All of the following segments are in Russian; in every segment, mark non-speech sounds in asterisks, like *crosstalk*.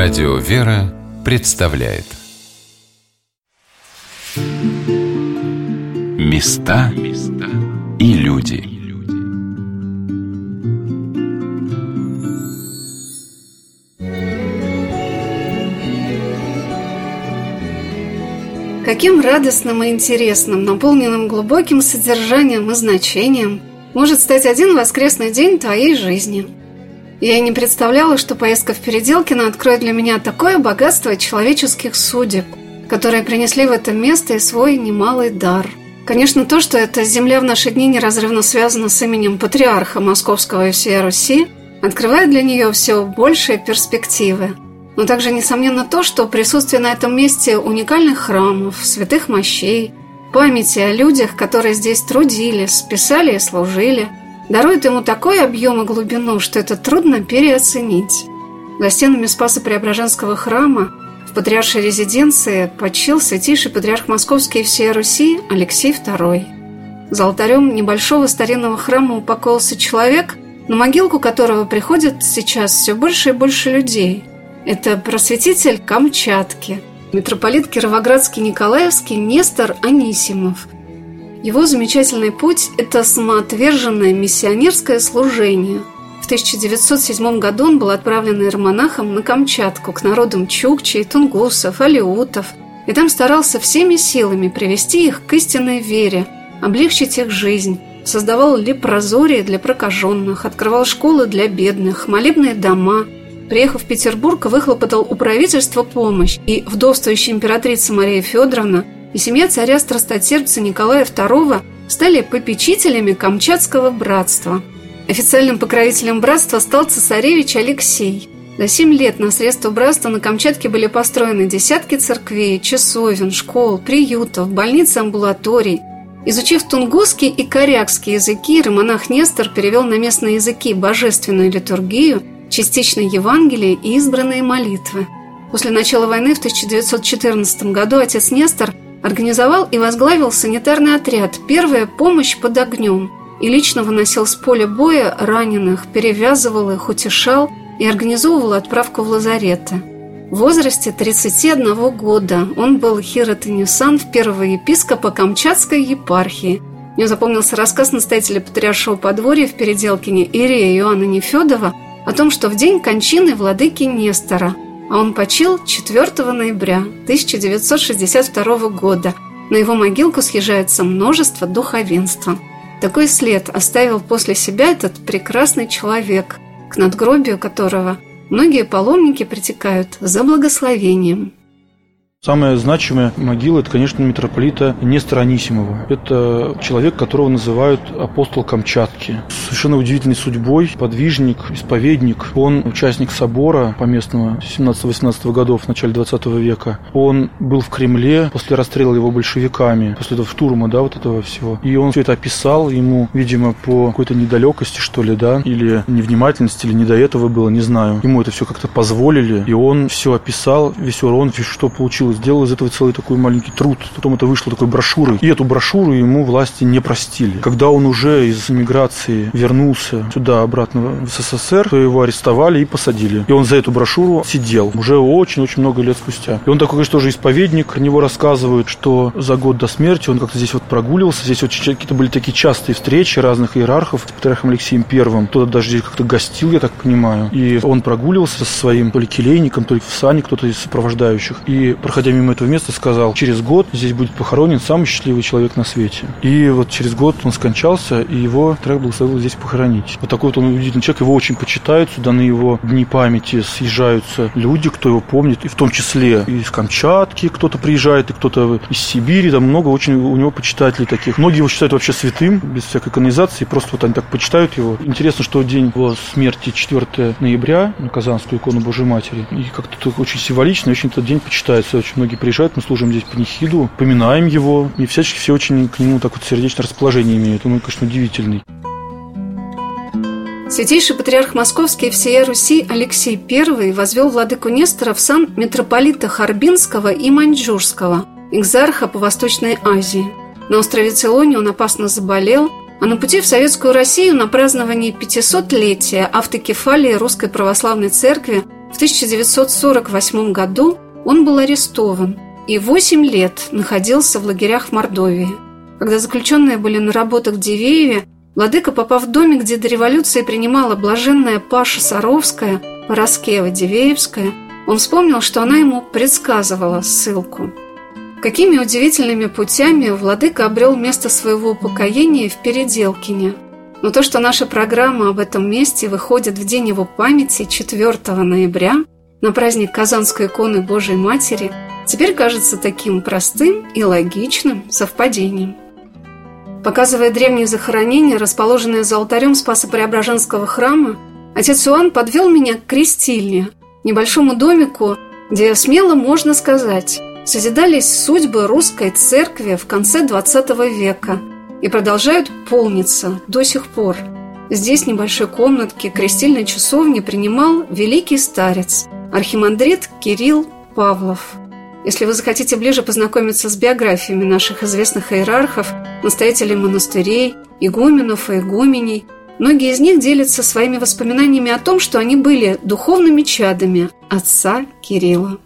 Радио «Вера» представляет. Места и люди. Каким радостным и интересным, наполненным глубоким содержанием и значением может стать один воскресный день твоей жизни – я и не представляла, что поездка в Переделкино откроет для меня такое богатство человеческих судеб, которые принесли в это место и свой немалый дар. Конечно, то, что эта земля в наши дни неразрывно связана с именем патриарха Московского и всей Руси, открывает для нее все большие перспективы. Но также, несомненно, то, что присутствие на этом месте уникальных храмов, святых мощей, памяти о людях, которые здесь трудились, писали и служили – дарует ему такой объем и глубину, что это трудно переоценить. За стенами Спаса Преображенского храма в патриаршей резиденции почил святейший патриарх Московский и всей Руси Алексей II. За алтарем небольшого старинного храма упокоился человек, на могилку которого приходят сейчас все больше и больше людей. Это просветитель Камчатки, митрополит Кировоградский Николаевский Нестор Анисимов – его замечательный путь – это самоотверженное миссионерское служение. В 1907 году он был отправлен иеромонахом на Камчатку к народам чукчей, тунгусов, алиутов, и там старался всеми силами привести их к истинной вере, облегчить их жизнь, создавал лепрозорие для прокаженных, открывал школы для бедных, молебные дома. Приехав в Петербург, выхлопотал у правительства помощь, и вдовствующая императрица Мария Федоровна – и семья царя страстотерпца Николая II стали попечителями Камчатского братства. Официальным покровителем братства стал цесаревич Алексей. За семь лет на средства братства на Камчатке были построены десятки церквей, часовен, школ, приютов, больниц амбулаторий. Изучив тунгусский и корякский языки, романах Нестор перевел на местные языки божественную литургию, частично Евангелие и избранные молитвы. После начала войны в 1914 году отец Нестор – Организовал и возглавил санитарный отряд «Первая помощь под огнем» и лично выносил с поля боя раненых, перевязывал их, утешал и организовывал отправку в лазареты. В возрасте 31 года он был хиротенюсан в первого епископа Камчатской епархии. Мне запомнился рассказ настоятеля Патриаршего подворья в Переделкине Ирия Иоанна Нефедова о том, что в день кончины владыки Нестора – а он почил 4 ноября 1962 года. На его могилку съезжается множество духовенства. Такой след оставил после себя этот прекрасный человек, к надгробию которого многие паломники притекают за благословением. Самая значимая могила – это, конечно, митрополита Нестора Анисимова. Это человек, которого называют апостол Камчатки. С совершенно удивительной судьбой, подвижник, исповедник. Он участник собора поместного 17-18 годов, в начале 20 века. Он был в Кремле после расстрела его большевиками, после этого штурма, да, вот этого всего. И он все это описал, ему, видимо, по какой-то недалекости, что ли, да, или невнимательности, или не до этого было, не знаю. Ему это все как-то позволили, и он все описал, весь урон, что получил получилось. Сделал из этого целый такой маленький труд. Потом это вышло такой брошюрой. И эту брошюру ему власти не простили. Когда он уже из эмиграции вернулся сюда обратно в СССР, то его арестовали и посадили. И он за эту брошюру сидел уже очень-очень много лет спустя. И он такой, конечно, тоже исповедник. Про него рассказывают, что за год до смерти он как-то здесь вот прогуливался. Здесь вот какие-то были такие частые встречи разных иерархов с Патриархом Алексеем Первым. Кто-то даже здесь как-то гостил, я так понимаю. И он прогуливался со своим то ли келейником, то ли в сане кто-то из сопровождающих. И проходил проходя мимо этого места, сказал, через год здесь будет похоронен самый счастливый человек на свете. И вот через год он скончался, и его трек благословил здесь похоронить. Вот такой вот он удивительный человек, его очень почитают, сюда на его дни памяти съезжаются люди, кто его помнит, и в том числе из Камчатки кто-то приезжает, и кто-то из Сибири, там много очень у него почитателей таких. Многие его считают вообще святым, без всякой канонизации, просто вот они так почитают его. Интересно, что день его смерти 4 ноября на Казанскую икону Божьей Матери, и как-то очень символично, очень этот день почитается очень многие приезжают, мы служим здесь панихиду, поминаем его, и всячески все очень к нему так вот сердечное расположение имеют. Он, конечно, удивительный. Святейший патриарх Московский и всея Руси Алексей I возвел владыку Нестора в сан митрополита Харбинского и Маньчжурского, экзарха по Восточной Азии. На острове Целоне он опасно заболел, а на пути в Советскую Россию на праздновании 500-летия автокефалии Русской Православной Церкви в 1948 году он был арестован и 8 лет находился в лагерях в Мордовии. Когда заключенные были на работах в Дивееве, Владыка, попав в домик, где до революции принимала блаженная Паша Саровская, Пороскева-Дивеевская, он вспомнил, что она ему предсказывала ссылку. Какими удивительными путями Владыка обрел место своего упокоения в Переделкине. Но то, что наша программа об этом месте выходит в день его памяти 4 ноября на праздник Казанской иконы Божией Матери, теперь кажется таким простым и логичным совпадением. Показывая древние захоронения, расположенные за алтарем Спасо-Преображенского храма, отец Иоанн подвел меня к крестильне, небольшому домику, где смело можно сказать, созидались судьбы русской церкви в конце XX века и продолжают полниться до сих пор. Здесь, в небольшой комнатке крестильной часовни, принимал великий старец, архимандрит Кирилл Павлов – если вы захотите ближе познакомиться с биографиями наших известных иерархов, настоятелей монастырей, игуменов и игуменей, многие из них делятся своими воспоминаниями о том, что они были духовными чадами отца Кирилла.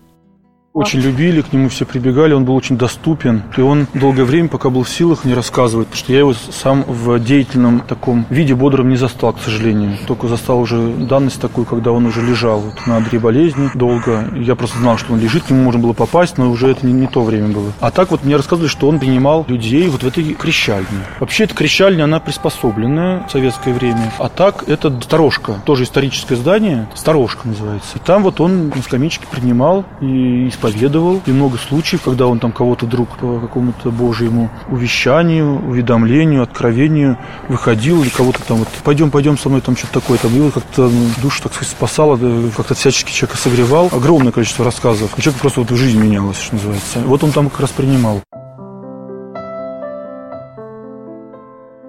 Очень любили, к нему все прибегали, он был очень доступен. И он долгое время, пока был в силах, не рассказывает, потому что я его сам в деятельном таком виде бодрым не застал, к сожалению. Только застал уже данность такую, когда он уже лежал вот, на одре болезни долго. Я просто знал, что он лежит, к нему можно было попасть, но уже это не, не то время было. А так вот мне рассказывали, что он принимал людей вот в этой крещальне. Вообще эта крещальня, она приспособленная в советское время. А так это сторожка, тоже историческое здание, сторожка называется. И там вот он на скамеечке принимал и исповедовал. И много случаев, когда он там кого-то вдруг по какому-то божьему увещанию, уведомлению, откровению выходил, или кого-то там вот пойдем, пойдем со мной, там что-то такое там было, как-то ну, душу, так сказать, спасало, как-то всячески человека согревал. Огромное количество рассказов. У человека просто вот жизнь менялась, что называется. Вот он там как раз принимал.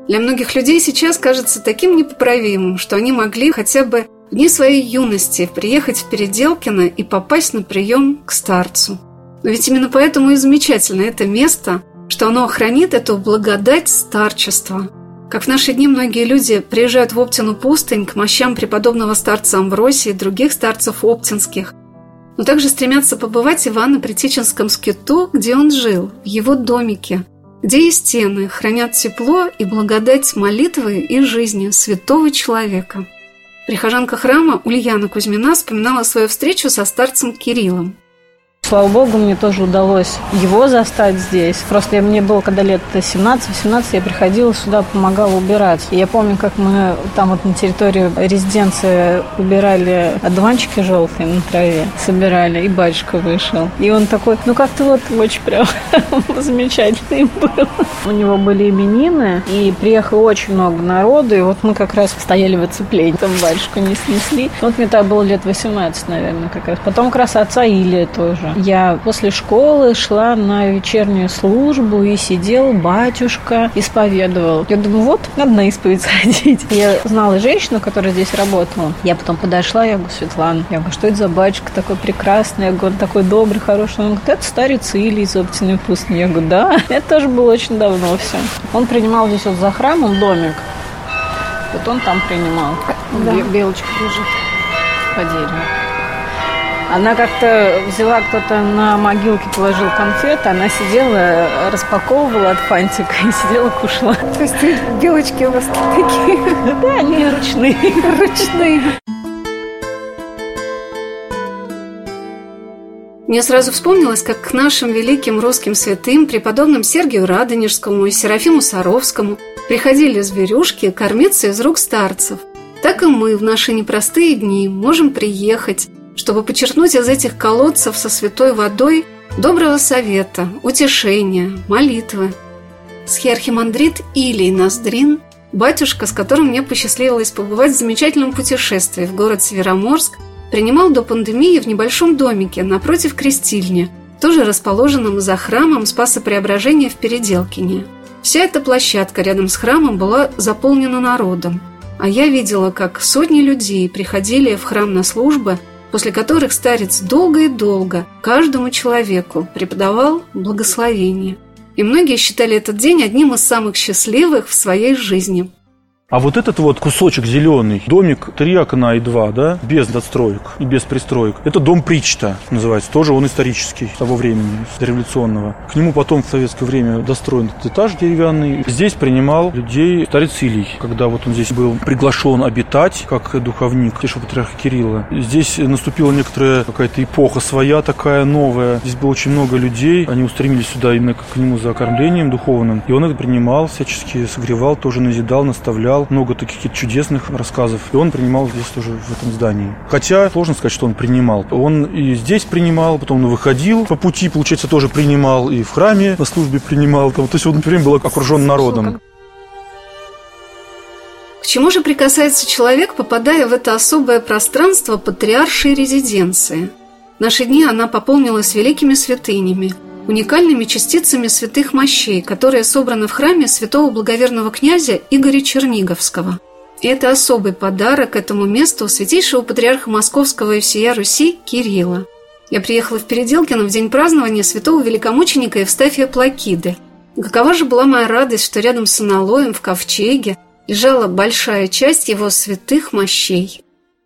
Для многих людей сейчас кажется таким непоправимым, что они могли хотя бы в дни своей юности приехать в Переделкино и попасть на прием к старцу. Но ведь именно поэтому и замечательно это место, что оно хранит эту благодать старчества. Как в наши дни многие люди приезжают в Оптину пустынь к мощам преподобного старца Амвросия и других старцев оптинских, но также стремятся побывать Ивана Притеченском скиту, где он жил, в его домике, где и стены хранят тепло и благодать молитвы и жизни святого человека. Прихожанка храма Ульяна Кузьмина вспоминала свою встречу со старцем Кириллом. Слава богу, мне тоже удалось его застать здесь. Просто мне было, когда лет 17-18, я приходила сюда, помогала убирать. И я помню, как мы там вот на территории резиденции убирали одуванчики желтые на траве, собирали, и батюшка вышел. И он такой, ну как-то вот очень прям *laughs* замечательный был. У него были именины, и приехало очень много народу, и вот мы как раз стояли в оцеплении, там батюшку не снесли. Вот мне тогда было лет 18, наверное, как раз. Потом как раз отца Илия тоже. Я после школы шла на вечернюю службу и сидел батюшка, исповедовал. Я думаю, вот, надо на исповедь *laughs* сходить. Я знала женщину, которая здесь работала. Я потом подошла, я говорю, Светлана, я говорю, что это за батюшка такой прекрасный? Я говорю, такой добрый, хороший. Он говорит, это старец Или из Оптиной пустыни. Я говорю, да, *laughs* это тоже было очень давно все. Он принимал здесь вот за храмом домик. Вот он там принимал. Да. Белочка лежит по дереву. Она как-то взяла, кто-то на могилке положил конфеты, она сидела, распаковывала от фантика и сидела, кушала. То есть белочки у вас такие? Да, они ручные. Ручные. Мне сразу вспомнилось, как к нашим великим русским святым, преподобным Сергию Радонежскому и Серафиму Саровскому приходили зверюшки кормиться из рук старцев. Так и мы в наши непростые дни можем приехать, чтобы подчеркнуть из этих колодцев со святой водой доброго совета, утешения, молитвы. Схиархимандрит Илий Ноздрин, батюшка, с которым мне посчастливилось побывать в замечательном путешествии в город Североморск, принимал до пандемии в небольшом домике напротив крестильни, тоже расположенном за храмом Спаса Преображения в Переделкине. Вся эта площадка рядом с храмом была заполнена народом, а я видела, как сотни людей приходили в храм на службы – после которых старец долго и долго каждому человеку преподавал благословение. И многие считали этот день одним из самых счастливых в своей жизни. А вот этот вот кусочек зеленый, домик, три окна и два, да, без надстроек и без пристроек, это дом Причта называется, тоже он исторический, того времени, революционного. К нему потом в советское время достроен этот этаж деревянный. Здесь принимал людей старец Илий, когда вот он здесь был приглашен обитать, как духовник Святейшего Патриарха Кирилла. Здесь наступила некоторая какая-то эпоха своя такая новая. Здесь было очень много людей, они устремились сюда именно к нему за окормлением духовным. И он их принимал, всячески согревал, тоже назидал, наставлял. Много таких чудесных рассказов. И он принимал здесь тоже в этом здании. Хотя сложно сказать, что он принимал. Он и здесь принимал, потом он выходил по пути, получается, тоже принимал и в храме на службе принимал. То есть он время был окружен народом. К чему же прикасается человек, попадая в это особое пространство патриаршей резиденции? В наши дни она пополнилась великими святынями, уникальными частицами святых мощей, которые собраны в храме святого благоверного князя Игоря Черниговского. И это особый подарок этому месту святейшего патриарха Московского и всея Руси Кирилла. Я приехала в Переделкино в день празднования святого великомученика Евстафия Плакиды. Какова же была моя радость, что рядом с аналоем в ковчеге лежала большая часть его святых мощей.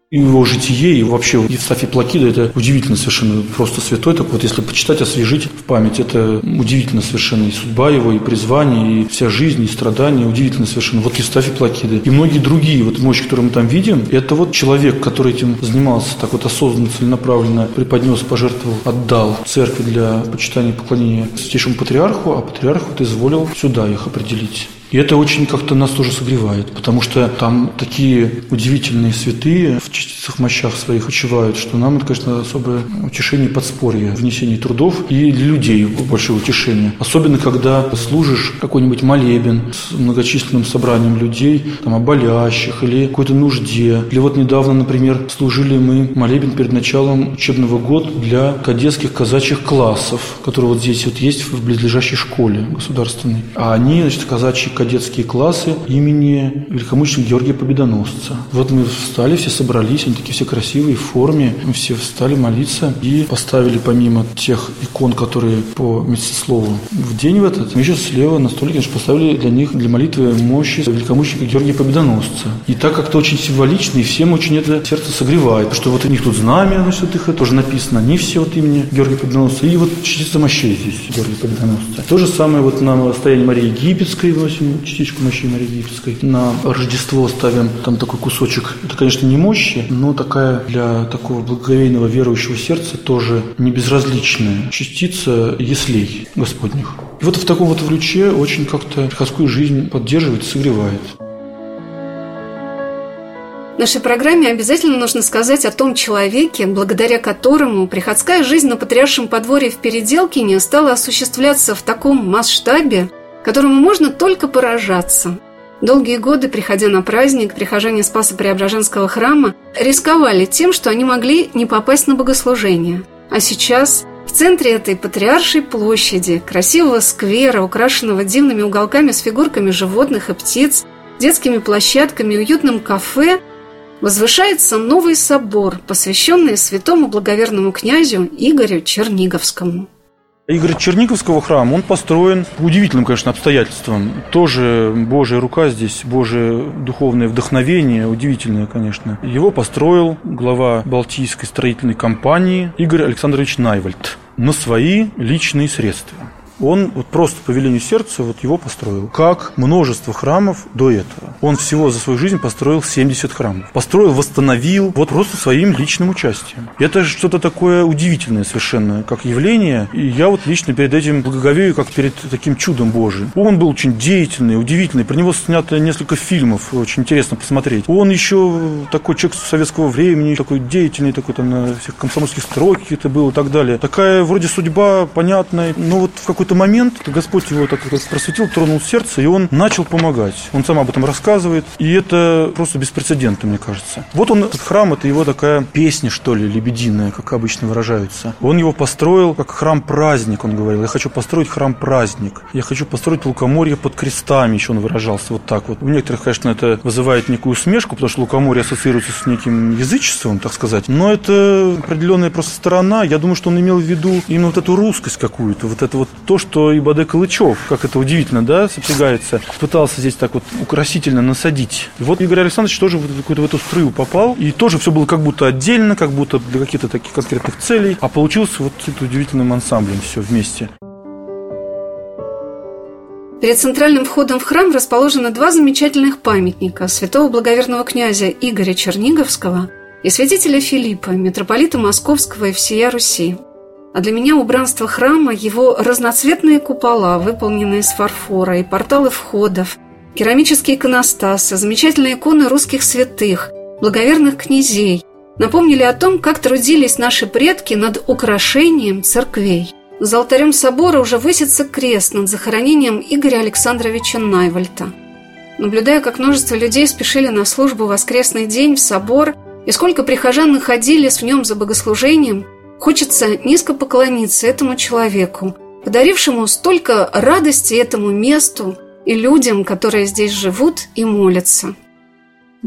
И его житие, и вообще Евстафий Плакида – это удивительно совершенно, просто святой. Так вот, если почитать, освежить в память, это удивительно совершенно. И судьба его, и призвание, и вся жизнь, и страдания, удивительно совершенно. Вот Евстафий Плакида. И многие другие вот мощи, которые мы там видим, это вот человек, который этим занимался так вот осознанно, целенаправленно, преподнес, пожертвовал, отдал церкви для почитания и поклонения святейшему патриарху, а патриарх вот изволил сюда их определить. И это очень как-то нас тоже согревает, потому что там такие удивительные святые в частицах мощах своих очевают, что нам это, конечно, особое утешение подспорье, внесение трудов и для людей большое утешение. Особенно, когда служишь какой-нибудь молебен с многочисленным собранием людей, там, о болящих или какой-то нужде. Или вот недавно, например, служили мы молебен перед началом учебного года для кадетских казачьих классов, которые вот здесь вот есть в близлежащей школе государственной. А они, значит, казачьи кадетские классы имени великомученика Георгия Победоносца. Вот мы встали, все собрались, они такие все красивые, в форме. Мы все встали молиться и поставили помимо тех икон, которые по местослову в день в этот, мы еще слева на столике поставили для них, для молитвы мощи великомученика Георгия Победоносца. И так как-то очень символично, и всем очень это сердце согревает, что вот у них тут знамя, значит, их тоже написано, они все вот имени Георгия Победоносца, и вот частица мощей здесь Георгия Победоносца. То же самое вот на расстоянии Марии Египетской вносим частичку мощи Марии Египетской. На Рождество ставим там такой кусочек. Это, конечно, не мощи, но такая для такого благоговейного верующего сердца тоже не безразличная частица яслей Господних. И вот в таком вот ключе очень как-то приходскую жизнь поддерживает, согревает. В нашей программе обязательно нужно сказать о том человеке, благодаря которому приходская жизнь на Патриаршем подворье в Переделкине стала осуществляться в таком масштабе, которому можно только поражаться. Долгие годы, приходя на праздник, прихожане Спаса Преображенского храма рисковали тем, что они могли не попасть на богослужение. А сейчас в центре этой патриаршей площади, красивого сквера, украшенного дивными уголками с фигурками животных и птиц, детскими площадками уютным кафе, возвышается новый собор, посвященный святому благоверному князю Игорю Черниговскому. Игорь Черниковского храма, он построен по удивительным, конечно, обстоятельствам. Тоже Божья рука здесь, Божье духовное вдохновение, удивительное, конечно. Его построил глава Балтийской строительной компании Игорь Александрович Найвальд на свои личные средства он вот просто по велению сердца вот его построил. Как множество храмов до этого. Он всего за свою жизнь построил 70 храмов. Построил, восстановил вот просто своим личным участием. Это что-то такое удивительное совершенно, как явление. И я вот лично перед этим благоговею, как перед таким чудом Божиим. Он был очень деятельный, удивительный. Про него снято несколько фильмов, очень интересно посмотреть. Он еще такой человек советского времени, такой деятельный, такой там на всех комсомольских стройках каких-то был и так далее. Такая вроде судьба понятная, но вот в какой какой-то момент Господь его так как просветил, тронул сердце, и он начал помогать. Он сам об этом рассказывает, и это просто беспрецедентно, мне кажется. Вот он, этот храм, это его такая песня, что ли, лебединая, как обычно выражаются. Он его построил как храм-праздник, он говорил. Я хочу построить храм-праздник. Я хочу построить лукоморье под крестами, еще он выражался вот так вот. У некоторых, конечно, это вызывает некую усмешку, потому что лукоморье ассоциируется с неким язычеством, так сказать. Но это определенная просто сторона. Я думаю, что он имел в виду именно вот эту русскость какую-то, вот это вот то, то, что и Баде Калычев, как это удивительно, да, сопрягается, пытался здесь так вот украсительно насадить. И вот Игорь Александрович тоже в какую-то в эту струю попал, и тоже все было как будто отдельно, как будто для каких-то таких конкретных целей, а получилось вот это удивительным ансамблем все вместе. Перед центральным входом в храм расположены два замечательных памятника святого благоверного князя Игоря Черниговского и святителя Филиппа, митрополита Московского и всея Руси. А для меня убранство храма – его разноцветные купола, выполненные из фарфора, и порталы входов, керамические иконостасы, замечательные иконы русских святых, благоверных князей напомнили о том, как трудились наши предки над украшением церквей. За алтарем собора уже высится крест над захоронением Игоря Александровича Найвальта. Наблюдая, как множество людей спешили на службу воскресный день в собор, и сколько прихожан находились в нем за богослужением, хочется низко поклониться этому человеку, подарившему столько радости этому месту и людям, которые здесь живут и молятся.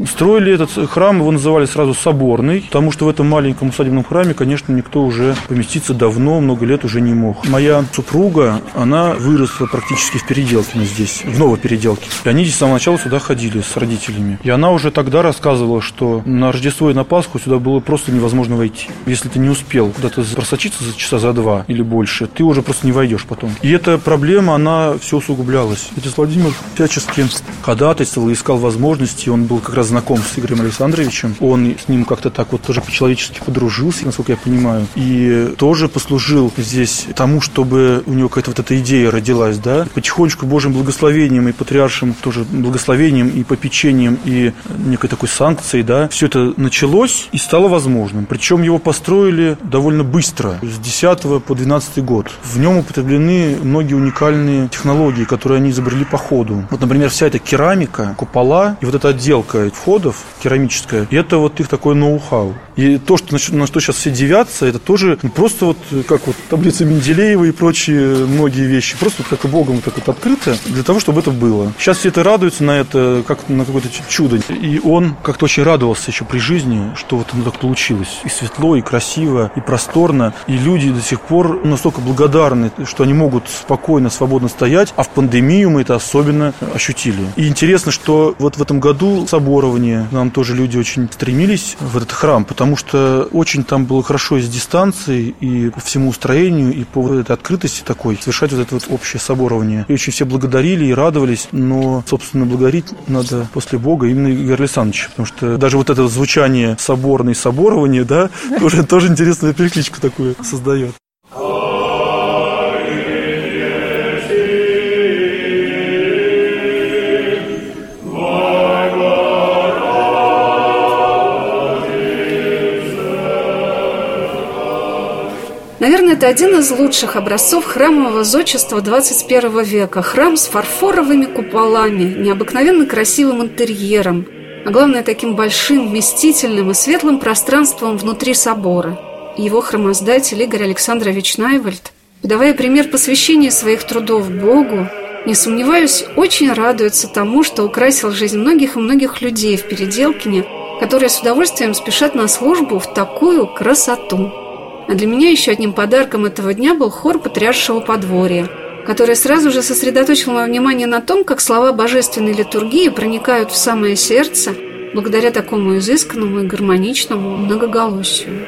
Строили этот храм, его называли сразу соборный, потому что в этом маленьком усадебном храме, конечно, никто уже поместиться давно, много лет уже не мог. Моя супруга, она выросла практически в Переделкино здесь, в Новопеределке. И они здесь с самого начала сюда ходили с родителями. И она уже тогда рассказывала, что на Рождество и на Пасху сюда было просто невозможно войти. Если ты не успел куда-то просочиться за часа за два или больше, ты уже просто не войдешь потом. И эта проблема, она все усугублялась. Отец Владимир всячески ходатайствовал, искал возможности, он был как раз знаком с Игорем Александровичем. Он с ним как-то так вот тоже по-человечески подружился, насколько я понимаю. И тоже послужил здесь тому, чтобы у него какая-то вот эта идея родилась, да. Потихонечку Божьим благословением и патриаршим тоже благословением и попечением и некой такой санкцией, да, все это началось и стало возможным. Причем его построили довольно быстро, с 10 по 12 год. В нем употреблены многие уникальные технологии, которые они изобрели по ходу. Вот, например, вся эта керамика, купола и вот эта отделка входов керамическая, и это вот их такое ноу-хау. И то, что, на что сейчас все девятся, это тоже ну, просто вот как вот таблица Менделеева и прочие многие вещи. Просто вот как и Богом так вот открыто для того, чтобы это было. Сейчас все это радуются на это, как на какое-то чудо. И он как-то очень радовался еще при жизни, что вот оно так получилось. И светло, и красиво, и просторно. И люди до сих пор настолько благодарны, что они могут спокойно, свободно стоять. А в пандемию мы это особенно ощутили. И интересно, что вот в этом году собор уровне нам тоже люди очень стремились в этот храм, потому что очень там было хорошо из дистанции и по всему строению, и по вот этой открытости такой совершать вот это вот общее соборование. И очень все благодарили и радовались, но, собственно, благодарить надо после Бога именно Игорь Александрович, потому что даже вот это звучание соборное соборование, да, тоже, тоже интересную перекличку такую создает. Наверное, это один из лучших образцов храмового зодчества 21 века. Храм с фарфоровыми куполами, необыкновенно красивым интерьером, а главное, таким большим, вместительным и светлым пространством внутри собора. Его храмоздатель Игорь Александрович Найвальд, подавая пример посвящения своих трудов Богу, не сомневаюсь, очень радуется тому, что украсил жизнь многих и многих людей в Переделкине, которые с удовольствием спешат на службу в такую красоту. А для меня еще одним подарком этого дня был хор Патриаршего подворья, который сразу же сосредоточил мое внимание на том, как слова божественной литургии проникают в самое сердце благодаря такому изысканному и гармоничному многоголосию.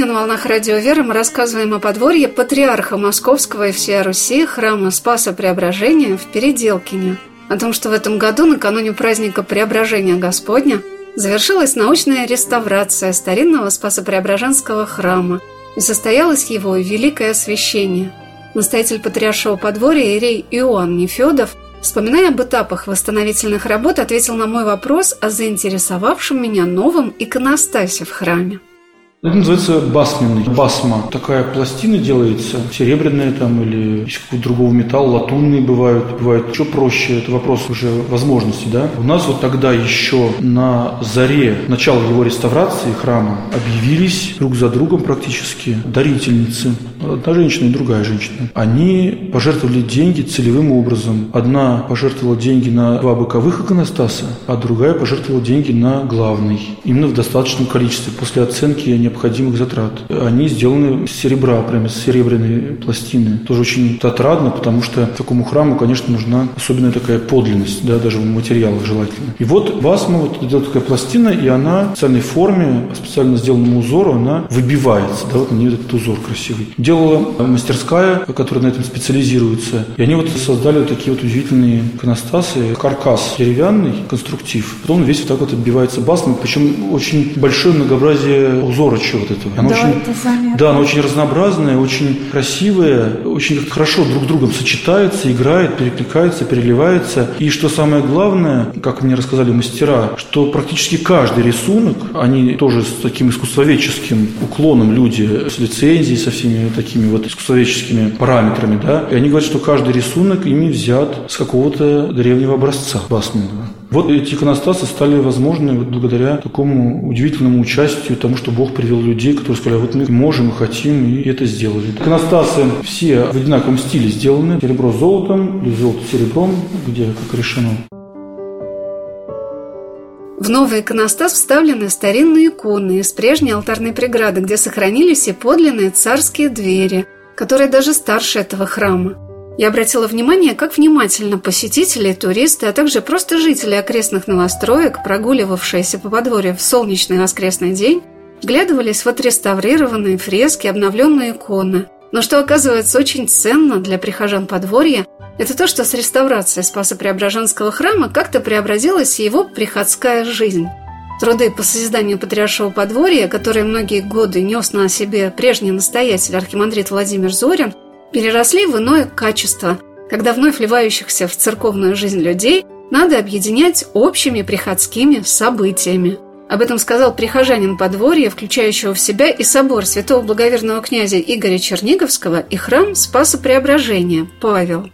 Сегодня на «Волнах Радио Веры» мы рассказываем о подворье патриарха Московского и всей Руси храма Спаса Преображения в Переделкине. О том, что в этом году, накануне праздника Преображения Господня, завершилась научная реставрация старинного Спасо-Преображенского храма и состоялось его великое освящение. Настоятель Патриаршего подворья Ирей Иоанн Нефедов, вспоминая об этапах восстановительных работ, ответил на мой вопрос о заинтересовавшем меня новом иконостасе в храме. Это называется басменный. Басма. Такая пластина делается, серебряная там или из какого-то другого металла, латунные бывают. Бывает еще проще, это вопрос уже возможности, да. У нас вот тогда еще на заре начала его реставрации храма объявились друг за другом практически дарительницы. Одна женщина и другая женщина. Они пожертвовали деньги целевым образом. Одна пожертвовала деньги на два боковых иконостаса, а другая пожертвовала деньги на главный. Именно в достаточном количестве. После оценки они необходимых затрат. Они сделаны из серебра, прямо из серебряной пластины. Тоже очень отрадно, потому что такому храму, конечно, нужна особенная такая подлинность, да, даже в материалах желательно. И вот басма, вот идет такая пластина, и она в специальной форме, специально сделанному узору, она выбивается, да, вот на нее этот узор красивый. Делала мастерская, которая на этом специализируется, и они вот создали вот такие вот удивительные иконостасы, каркас деревянный, конструктив, потом весь вот так вот оббивается басмой, причем очень большое многообразие узора мелочи вот этого. Она да, очень, это заметно. Да, она очень разнообразная, очень красивая, очень хорошо друг с другом сочетается, играет, перекликается, переливается. И что самое главное, как мне рассказали мастера, что практически каждый рисунок, они тоже с таким искусствоведческим уклоном люди, с лицензией, со всеми такими вот искусствоведческими параметрами, да, и они говорят, что каждый рисунок ими взят с какого-то древнего образца басменного. Вот эти иконостасы стали возможны благодаря такому удивительному участию, тому, что Бог привел людей, которые сказали, вот мы можем и хотим, и это сделали. Иконостасы все в одинаковом стиле сделаны. Серебро с золотом, или золото с серебром, где как решено. В новый иконостас вставлены старинные иконы из прежней алтарной преграды, где сохранились и подлинные царские двери, которые даже старше этого храма. Я обратила внимание, как внимательно посетители, туристы, а также просто жители окрестных новостроек, прогуливавшиеся по подворью в солнечный воскресный день, вглядывались в отреставрированные фрески, обновленные иконы. Но что оказывается очень ценно для прихожан подворья, это то, что с реставрацией Спасо-Преображенского храма как-то преобразилась его приходская жизнь. Труды по созиданию патриаршего подворья, которые многие годы нес на себе прежний настоятель архимандрит Владимир Зорин – переросли в иное качество, когда вновь вливающихся в церковную жизнь людей надо объединять общими приходскими событиями. Об этом сказал прихожанин подворья, включающего в себя и собор святого благоверного князя Игоря Черниговского и храм Спаса Преображения Павел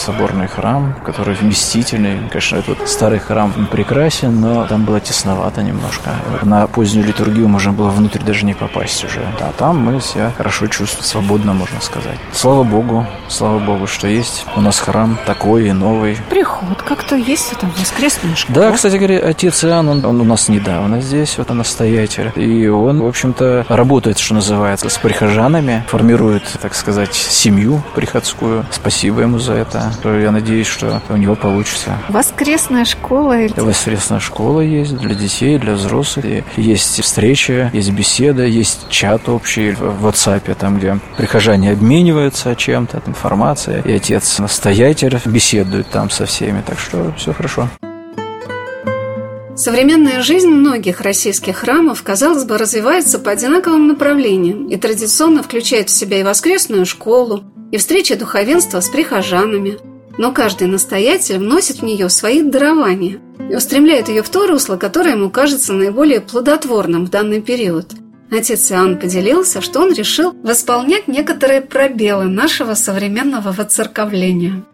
соборный храм, который вместительный. Конечно, этот старый храм прекрасен, но там было тесновато немножко. На позднюю литургию можно было внутрь даже не попасть уже. А там мы себя хорошо чувствуем, свободно, можно сказать. Слава Богу, слава Богу, что есть у нас храм такой и новый. Приход как-то есть, там воскресная школа. Да, кстати говоря, отец Иоанн, он, он у нас недавно здесь, вот он настоятель. И он, в общем-то, работает, что называется, с прихожанами, формирует, так сказать, семью приходскую. Спасибо ему за это я надеюсь, что у него получится. Воскресная школа? Воскресная школа есть для детей, для взрослых. И есть встреча, есть беседа, есть чат общий в WhatsApp, там, где прихожане обмениваются чем-то, информацией. И отец-настоятель беседует там со всеми. Так что все хорошо. Современная жизнь многих российских храмов, казалось бы, развивается по одинаковым направлениям и традиционно включает в себя и воскресную школу, и встречи духовенства с прихожанами. Но каждый настоятель вносит в нее свои дарования и устремляет ее в то русло, которое ему кажется наиболее плодотворным в данный период. Отец Иоанн поделился, что он решил восполнять некоторые пробелы нашего современного воцерковления –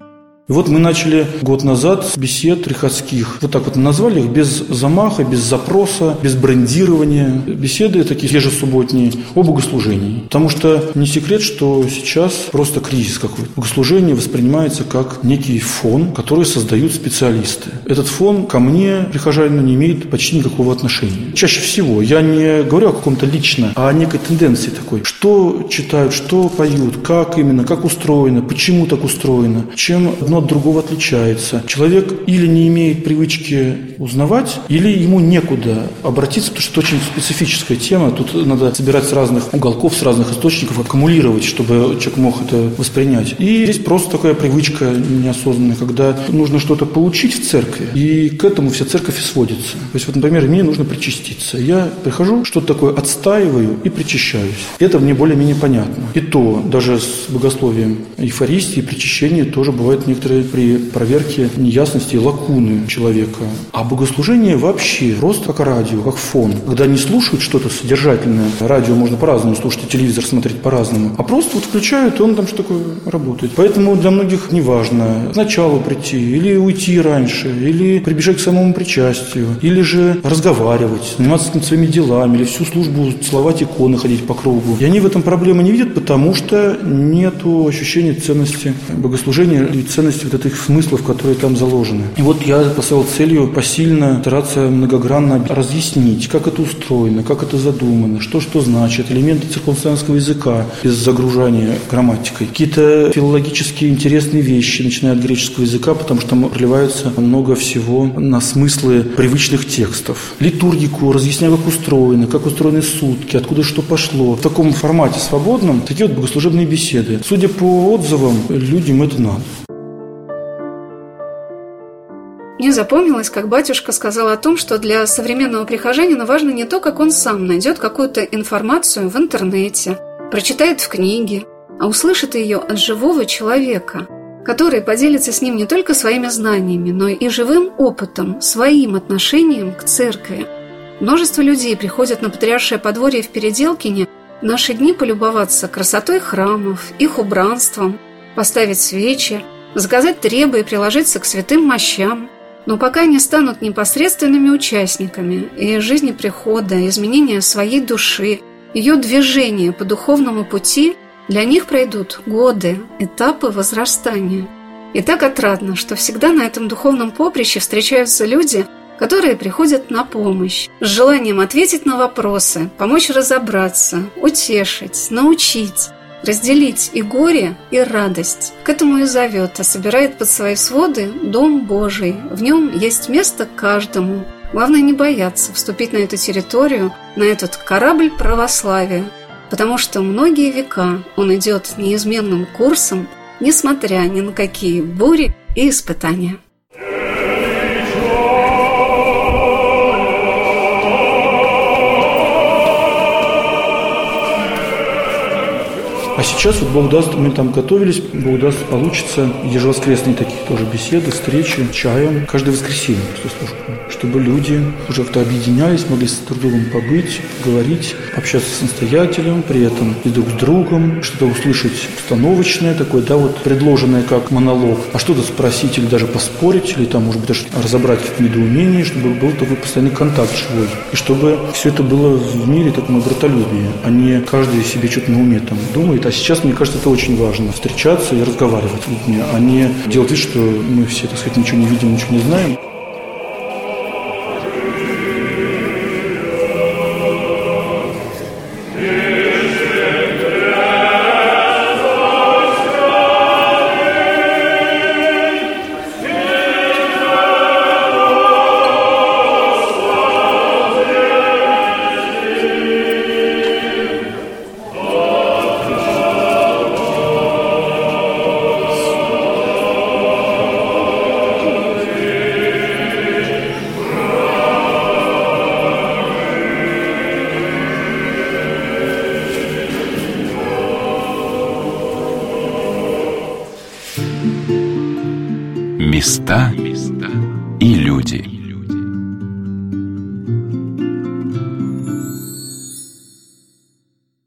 и вот мы начали год назад с бесед приходских. Вот так вот назвали их, без замаха, без запроса, без брендирования. Беседы такие ежесубботние о богослужении. Потому что не секрет, что сейчас просто кризис какой-то. Богослужение воспринимается как некий фон, который создают специалисты. Этот фон ко мне, прихожанину, не имеет почти никакого отношения. Чаще всего я не говорю о каком-то лично, а о некой тенденции такой. Что читают, что поют, как именно, как устроено, почему так устроено, чем одно одно от другого отличается. Человек или не имеет привычки узнавать, или ему некуда обратиться, потому что это очень специфическая тема. Тут надо собирать с разных уголков, с разных источников, аккумулировать, чтобы человек мог это воспринять. И здесь просто такая привычка неосознанная, когда нужно что-то получить в церкви, и к этому вся церковь и сводится. То есть, вот, например, мне нужно причаститься. Я прихожу, что-то такое отстаиваю и причащаюсь. Это мне более-менее понятно. И то, даже с богословием Евхаристии, причащения тоже бывают некоторые при проверке неясности лакуны человека. А богослужение вообще просто как радио, как фон. Когда не слушают что-то содержательное, радио можно по-разному слушать, и телевизор смотреть по-разному, а просто вот включают, и он там что такое работает. Поэтому для многих неважно сначала прийти, или уйти раньше, или прибежать к самому причастию, или же разговаривать, заниматься своими делами, или всю службу целовать иконы, ходить по кругу. И они в этом проблемы не видят, потому что нет ощущения ценности богослужения и ценности вот этих смыслов, которые там заложены. И вот я поставил целью посильно стараться многогранно разъяснить, как это устроено, как это задумано, что что значит, элементы церковнославянского языка без загружания грамматикой, какие-то филологические интересные вещи, начиная от греческого языка, потому что там проливается много всего на смыслы привычных текстов. Литургику, разъясняю, как устроено, как устроены сутки, откуда что пошло. В таком формате свободном такие вот богослужебные беседы. Судя по отзывам, людям это надо. Мне запомнилось, как батюшка сказал о том, что для современного прихожанина важно не то, как он сам найдет какую-то информацию в интернете, прочитает в книге, а услышит ее от живого человека, который поделится с ним не только своими знаниями, но и живым опытом, своим отношением к церкви. Множество людей приходят на Патриаршее подворье в Переделкине в наши дни полюбоваться красотой храмов, их убранством, поставить свечи, заказать требы и приложиться к святым мощам – но пока не станут непосредственными участниками ее жизни прихода, изменения своей души, ее движения по духовному пути, для них пройдут годы, этапы возрастания. И так отрадно, что всегда на этом духовном поприще встречаются люди, которые приходят на помощь, с желанием ответить на вопросы, помочь разобраться, утешить, научить, разделить и горе, и радость. К этому и зовет, а собирает под свои своды Дом Божий. В нем есть место каждому. Главное не бояться вступить на эту территорию, на этот корабль православия, потому что многие века он идет неизменным курсом, несмотря ни на какие бури и испытания. А сейчас, вот Бог даст, мы там готовились, Бог даст, получится. Ежевоскресные такие тоже беседы, встречи, чаем, каждое воскресенье после службы, чтобы люди уже как-то объединялись, могли с друг другом побыть, говорить, общаться с настоятелем, при этом и друг с другом, что-то услышать установочное такое, да, вот предложенное как монолог, а что-то спросить или даже поспорить, или там, может быть, даже разобрать какие-то чтобы был такой постоянный контакт живой. И чтобы все это было в мире таком братолюбии, а не каждый себе что-то на уме там думает, а сейчас, мне кажется, это очень важно. Встречаться и разговаривать людьми, а не делать вид, что мы все, так сказать, ничего не видим, ничего не знаем.